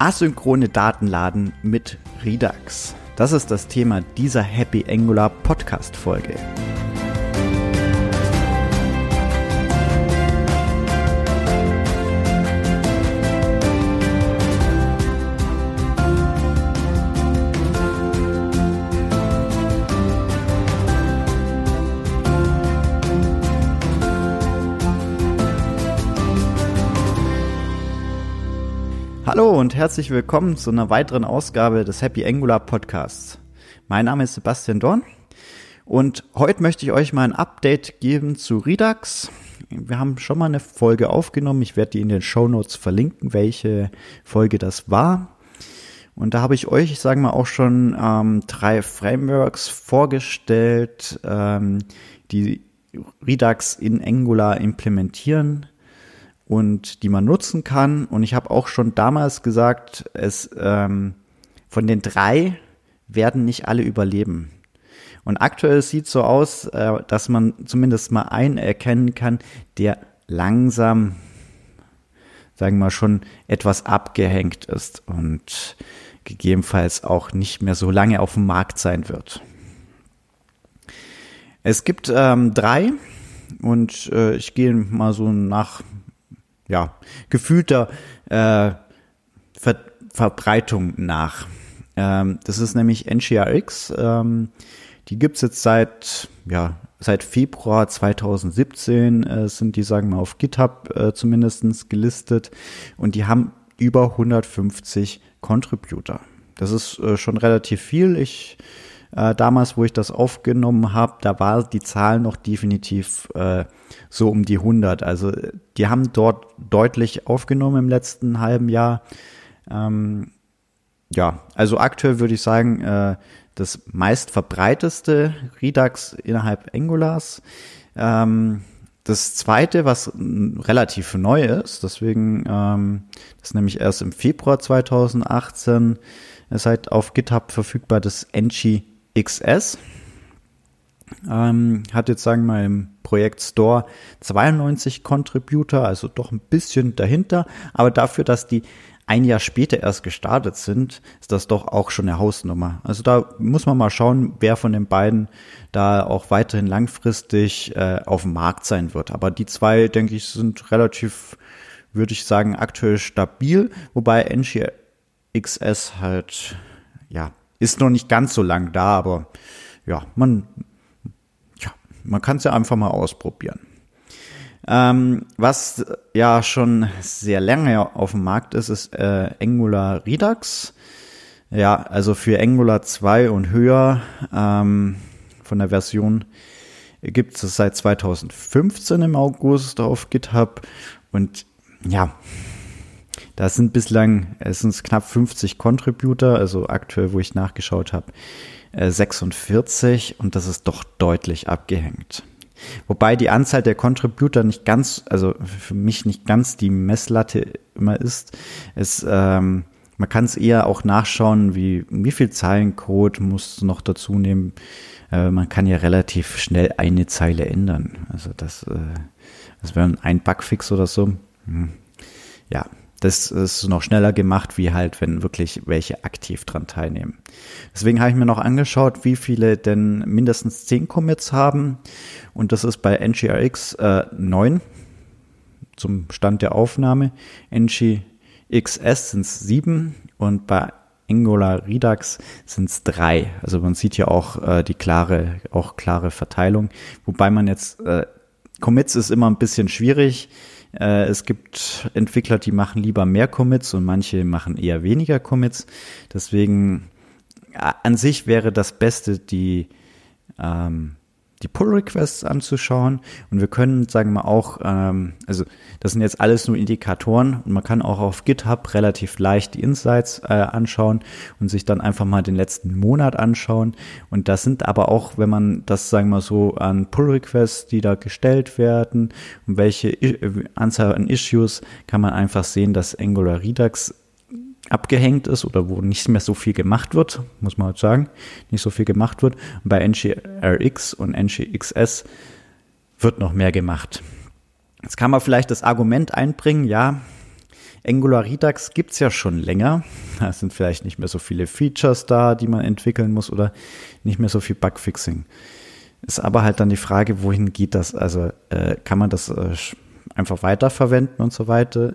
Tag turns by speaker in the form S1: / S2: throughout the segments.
S1: Asynchrone Datenladen mit Redux. Das ist das Thema dieser Happy Angular Podcast Folge. Hallo und herzlich willkommen zu einer weiteren Ausgabe des Happy Angular Podcasts. Mein Name ist Sebastian Dorn und heute möchte ich euch mal ein Update geben zu Redux. Wir haben schon mal eine Folge aufgenommen. Ich werde die in den Show Notes verlinken, welche Folge das war. Und da habe ich euch, ich sage mal, auch schon ähm, drei Frameworks vorgestellt, ähm, die Redux in Angular implementieren und die man nutzen kann. Und ich habe auch schon damals gesagt, es ähm, von den drei werden nicht alle überleben. Und aktuell sieht so aus, äh, dass man zumindest mal einen erkennen kann, der langsam, sagen wir mal, schon etwas abgehängt ist und gegebenenfalls auch nicht mehr so lange auf dem Markt sein wird. Es gibt ähm, drei und äh, ich gehe mal so nach ja, gefühlter äh, Ver Verbreitung nach. Ähm, das ist nämlich NGRX. Ähm, die gibt's jetzt seit, ja, seit Februar 2017 äh, sind die, sagen wir auf GitHub äh, zumindestens gelistet und die haben über 150 Contributor. Das ist äh, schon relativ viel. Ich äh, damals, wo ich das aufgenommen habe, da war die Zahl noch definitiv äh, so um die 100. Also die haben dort deutlich aufgenommen im letzten halben Jahr. Ähm, ja, also aktuell würde ich sagen, äh, das meist verbreiteste Redux innerhalb Angulars. Ähm, das zweite, was relativ neu ist, deswegen ähm, das ist nämlich erst im Februar 2018 ist halt auf GitHub verfügbar, das Enchi XS. Ähm, hat jetzt, sagen wir mal, im Projekt Store 92 Contributor, also doch ein bisschen dahinter, aber dafür, dass die ein Jahr später erst gestartet sind, ist das doch auch schon eine Hausnummer. Also da muss man mal schauen, wer von den beiden da auch weiterhin langfristig äh, auf dem Markt sein wird. Aber die zwei, denke ich, sind relativ, würde ich sagen, aktuell stabil, wobei NGXS halt, ja, ist noch nicht ganz so lang da, aber ja, man, ja, man kann es ja einfach mal ausprobieren. Ähm, was ja schon sehr lange auf dem Markt ist, ist äh, Angular Redux. Ja, also für Angular 2 und höher ähm, von der Version gibt es seit 2015 im August auf GitHub. Und ja, das sind bislang, es sind knapp 50 Contributor, also aktuell, wo ich nachgeschaut habe, 46 und das ist doch deutlich abgehängt. Wobei die Anzahl der Contributor nicht ganz, also für mich nicht ganz die Messlatte immer ist. Es, ähm, man kann es eher auch nachschauen, wie, wie viel Zeilen Code muss noch dazu nehmen. Äh, man kann ja relativ schnell eine Zeile ändern. Also das, äh, das wäre ein Bugfix oder so. Hm. Ja, das ist noch schneller gemacht, wie halt, wenn wirklich welche aktiv dran teilnehmen. Deswegen habe ich mir noch angeschaut, wie viele denn mindestens 10 Commits haben. Und das ist bei NGRX äh, 9 zum Stand der Aufnahme. NGXS sind es 7 und bei Angular Redux sind es 3. Also man sieht ja auch äh, die klare, auch klare Verteilung. Wobei man jetzt, äh, Commits ist immer ein bisschen schwierig äh, es gibt Entwickler, die machen lieber mehr Commits und manche machen eher weniger Commits. Deswegen an sich wäre das Beste, die ähm, die Pull-Requests anzuschauen. Und wir können, sagen wir auch, ähm, also das sind jetzt alles nur Indikatoren und man kann auch auf GitHub relativ leicht die Insights äh, anschauen und sich dann einfach mal den letzten Monat anschauen. Und das sind aber auch, wenn man das, sagen wir so, an Pull-Requests, die da gestellt werden und welche äh, Anzahl an Issues, kann man einfach sehen, dass Angular Redux abgehängt ist oder wo nicht mehr so viel gemacht wird, muss man halt sagen, nicht so viel gemacht wird. Bei NGRX und NGXS wird noch mehr gemacht. Jetzt kann man vielleicht das Argument einbringen, ja, Angular Redux gibt's ja schon länger. Da sind vielleicht nicht mehr so viele Features da, die man entwickeln muss oder nicht mehr so viel Bugfixing. Ist aber halt dann die Frage, wohin geht das? Also äh, kann man das äh, einfach weiterverwenden und so weiter?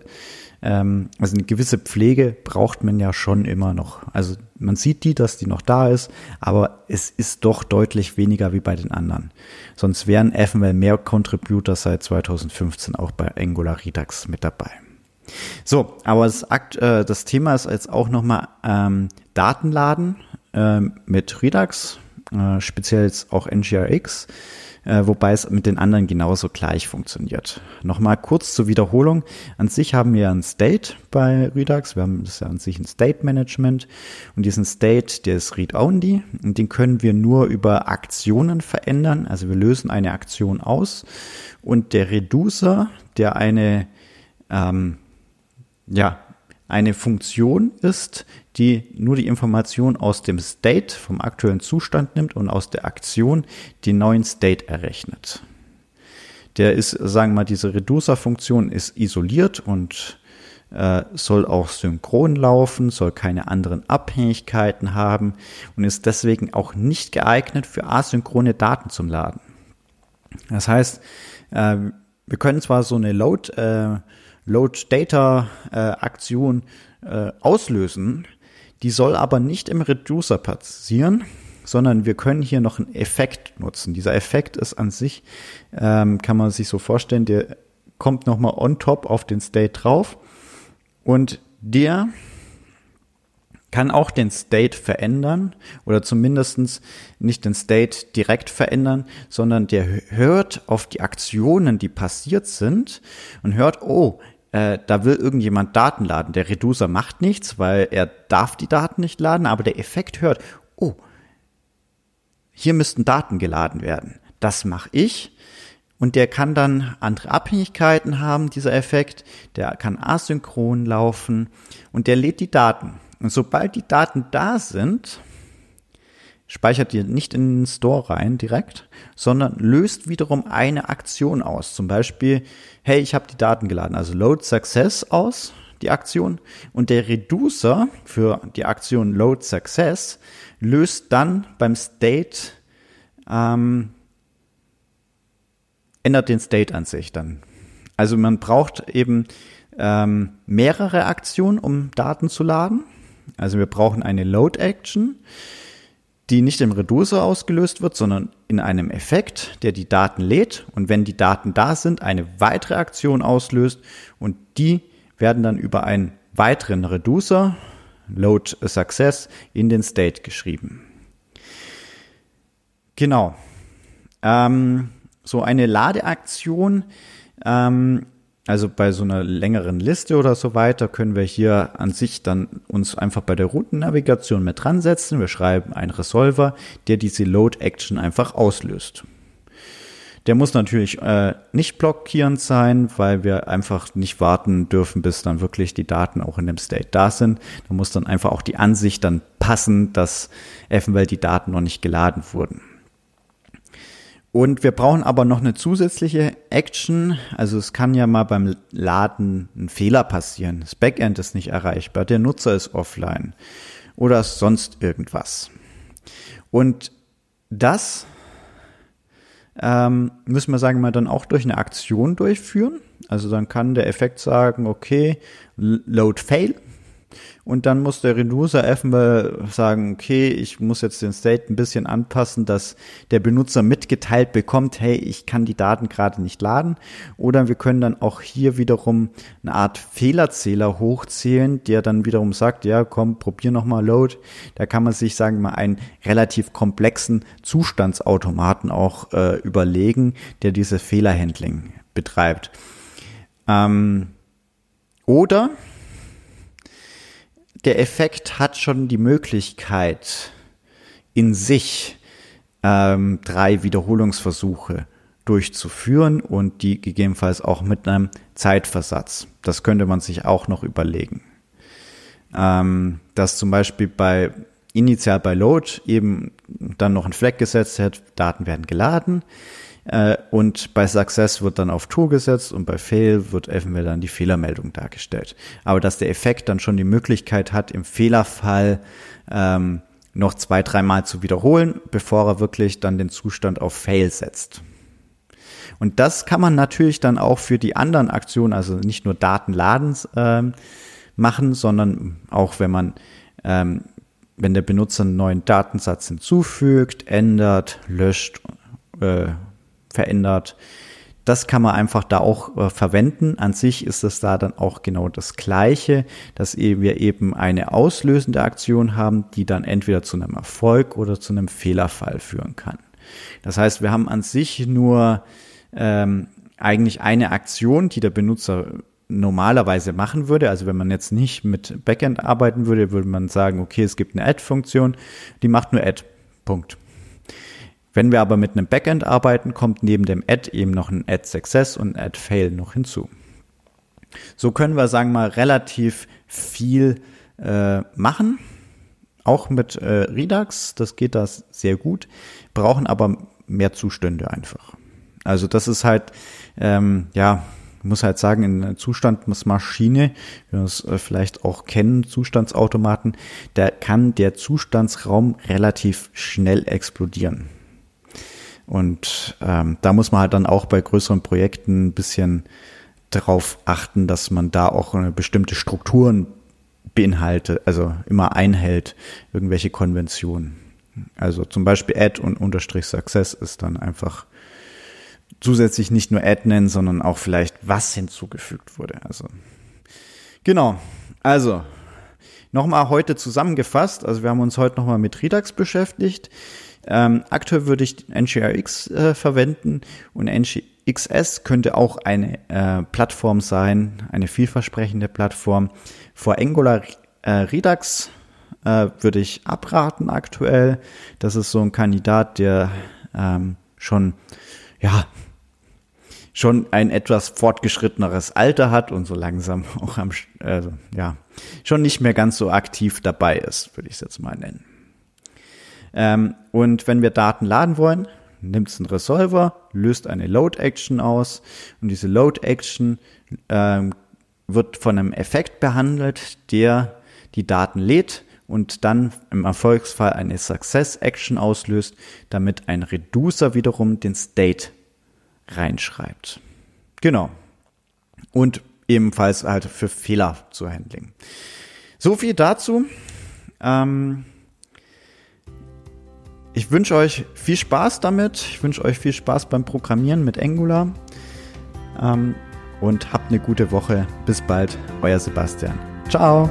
S1: Ähm, also eine gewisse Pflege braucht man ja schon immer noch. Also man sieht die, dass die noch da ist, aber es ist doch deutlich weniger wie bei den anderen. Sonst wären eventuell mehr Contributor seit 2015 auch bei Angular Redux mit dabei. So, aber das, Akt, äh, das Thema ist jetzt auch nochmal ähm, Datenladen äh, mit Redux, äh, speziell jetzt auch NGRX wobei es mit den anderen genauso gleich funktioniert. Nochmal kurz zur Wiederholung. An sich haben wir ein State bei Redux. Wir haben das ja an sich ein State Management. Und diesen State, der ist Read-Only. Und den können wir nur über Aktionen verändern. Also wir lösen eine Aktion aus. Und der Reducer, der eine, ähm, ja, eine Funktion ist, die nur die Information aus dem State, vom aktuellen Zustand nimmt und aus der Aktion den neuen State errechnet. Der ist, sagen wir mal, diese Reducer-Funktion ist isoliert und äh, soll auch synchron laufen, soll keine anderen Abhängigkeiten haben und ist deswegen auch nicht geeignet für asynchrone Daten zum Laden. Das heißt, äh, wir können zwar so eine Load, äh, Load Data äh, Aktion äh, auslösen, die soll aber nicht im Reducer passieren, sondern wir können hier noch einen Effekt nutzen. Dieser Effekt ist an sich, ähm, kann man sich so vorstellen, der kommt nochmal on top auf den State drauf und der kann auch den State verändern oder zumindestens nicht den State direkt verändern, sondern der hört auf die Aktionen, die passiert sind und hört, oh, äh, da will irgendjemand Daten laden. Der Reducer macht nichts, weil er darf die Daten nicht laden, aber der Effekt hört, oh, hier müssten Daten geladen werden. Das mache ich. Und der kann dann andere Abhängigkeiten haben, dieser Effekt. Der kann asynchron laufen und der lädt die Daten. Und sobald die Daten da sind, speichert ihr nicht in den Store rein direkt, sondern löst wiederum eine Aktion aus. Zum Beispiel, hey, ich habe die Daten geladen, also Load Success aus, die Aktion. Und der Reducer für die Aktion Load Success löst dann beim State, ähm, ändert den State an sich dann. Also man braucht eben ähm, mehrere Aktionen, um Daten zu laden. Also wir brauchen eine Load Action die nicht im Reducer ausgelöst wird, sondern in einem Effekt, der die Daten lädt und wenn die Daten da sind, eine weitere Aktion auslöst und die werden dann über einen weiteren Reducer, Load Success, in den State geschrieben. Genau. Ähm, so eine Ladeaktion ähm, also bei so einer längeren Liste oder so weiter können wir hier an sich dann uns einfach bei der Routennavigation mit dran setzen. Wir schreiben einen Resolver, der diese Load Action einfach auslöst. Der muss natürlich äh, nicht blockierend sein, weil wir einfach nicht warten dürfen, bis dann wirklich die Daten auch in dem State da sind. Da muss dann einfach auch die Ansicht dann passen, dass eventuell die Daten noch nicht geladen wurden. Und wir brauchen aber noch eine zusätzliche Action. Also es kann ja mal beim Laden ein Fehler passieren. Das Backend ist nicht erreichbar, der Nutzer ist offline oder sonst irgendwas. Und das ähm, müssen wir sagen mal dann auch durch eine Aktion durchführen. Also dann kann der Effekt sagen, okay, load fail und dann muss der Reducer eventuell sagen, okay, ich muss jetzt den State ein bisschen anpassen, dass der Benutzer mitgeteilt bekommt, hey, ich kann die Daten gerade nicht laden. Oder wir können dann auch hier wiederum eine Art Fehlerzähler hochzählen, der dann wiederum sagt, ja, komm, probier nochmal Load. Da kann man sich, sagen wir mal, einen relativ komplexen Zustandsautomaten auch äh, überlegen, der diese Fehlerhandling betreibt. Ähm, oder der Effekt hat schon die Möglichkeit, in sich ähm, drei Wiederholungsversuche durchzuführen und die gegebenenfalls auch mit einem Zeitversatz. Das könnte man sich auch noch überlegen. Ähm, dass zum Beispiel bei initial bei Load eben dann noch ein Flag gesetzt hat, Daten werden geladen. Äh, und bei Success wird dann auf Tour gesetzt und bei Fail wird eventuell dann die Fehlermeldung dargestellt. Aber dass der Effekt dann schon die Möglichkeit hat, im Fehlerfall ähm, noch zwei, dreimal zu wiederholen, bevor er wirklich dann den Zustand auf Fail setzt. Und das kann man natürlich dann auch für die anderen Aktionen, also nicht nur Datenladens ähm, machen, sondern auch wenn man ähm, wenn der Benutzer einen neuen Datensatz hinzufügt, ändert, löscht, äh, verändert, das kann man einfach da auch äh, verwenden. An sich ist es da dann auch genau das Gleiche, dass wir eben eine auslösende Aktion haben, die dann entweder zu einem Erfolg oder zu einem Fehlerfall führen kann. Das heißt, wir haben an sich nur ähm, eigentlich eine Aktion, die der Benutzer normalerweise machen würde. Also wenn man jetzt nicht mit Backend arbeiten würde, würde man sagen, okay, es gibt eine Add-Funktion, die macht nur Add. Punkt. Wenn wir aber mit einem Backend arbeiten, kommt neben dem Add eben noch ein Add Success und ein Add Fail noch hinzu. So können wir, sagen wir mal, relativ viel äh, machen. Auch mit äh, Redux, das geht das sehr gut, brauchen aber mehr Zustände einfach. Also das ist halt, ähm, ja, muss halt sagen, in Zustandsmaschine, wie wir es äh, vielleicht auch kennen, Zustandsautomaten, da kann der Zustandsraum relativ schnell explodieren. Und ähm, da muss man halt dann auch bei größeren Projekten ein bisschen darauf achten, dass man da auch eine bestimmte Strukturen beinhaltet, also immer einhält, irgendwelche Konventionen. Also zum Beispiel Add und Unterstrich Success ist dann einfach zusätzlich nicht nur Add nennen, sondern auch vielleicht was hinzugefügt wurde. Also genau. Also nochmal heute zusammengefasst. Also wir haben uns heute nochmal mit Redux beschäftigt. Ähm, aktuell würde ich NGRX äh, verwenden und NGXS könnte auch eine äh, Plattform sein, eine vielversprechende Plattform. Vor Angular äh, Redux äh, würde ich abraten aktuell. Das ist so ein Kandidat, der ähm, schon ja schon ein etwas fortgeschritteneres Alter hat und so langsam auch am, also, ja, schon nicht mehr ganz so aktiv dabei ist, würde ich es jetzt mal nennen. Ähm, und wenn wir Daten laden wollen, nimmt es einen Resolver, löst eine Load-Action aus und diese Load-Action ähm, wird von einem Effekt behandelt, der die Daten lädt und dann im Erfolgsfall eine Success-Action auslöst, damit ein Reducer wiederum den State reinschreibt. Genau. Und ebenfalls halt für Fehler zu Handling. So viel dazu. Ähm ich wünsche euch viel Spaß damit. Ich wünsche euch viel Spaß beim Programmieren mit Angular. Ähm und habt eine gute Woche. Bis bald, euer Sebastian. Ciao.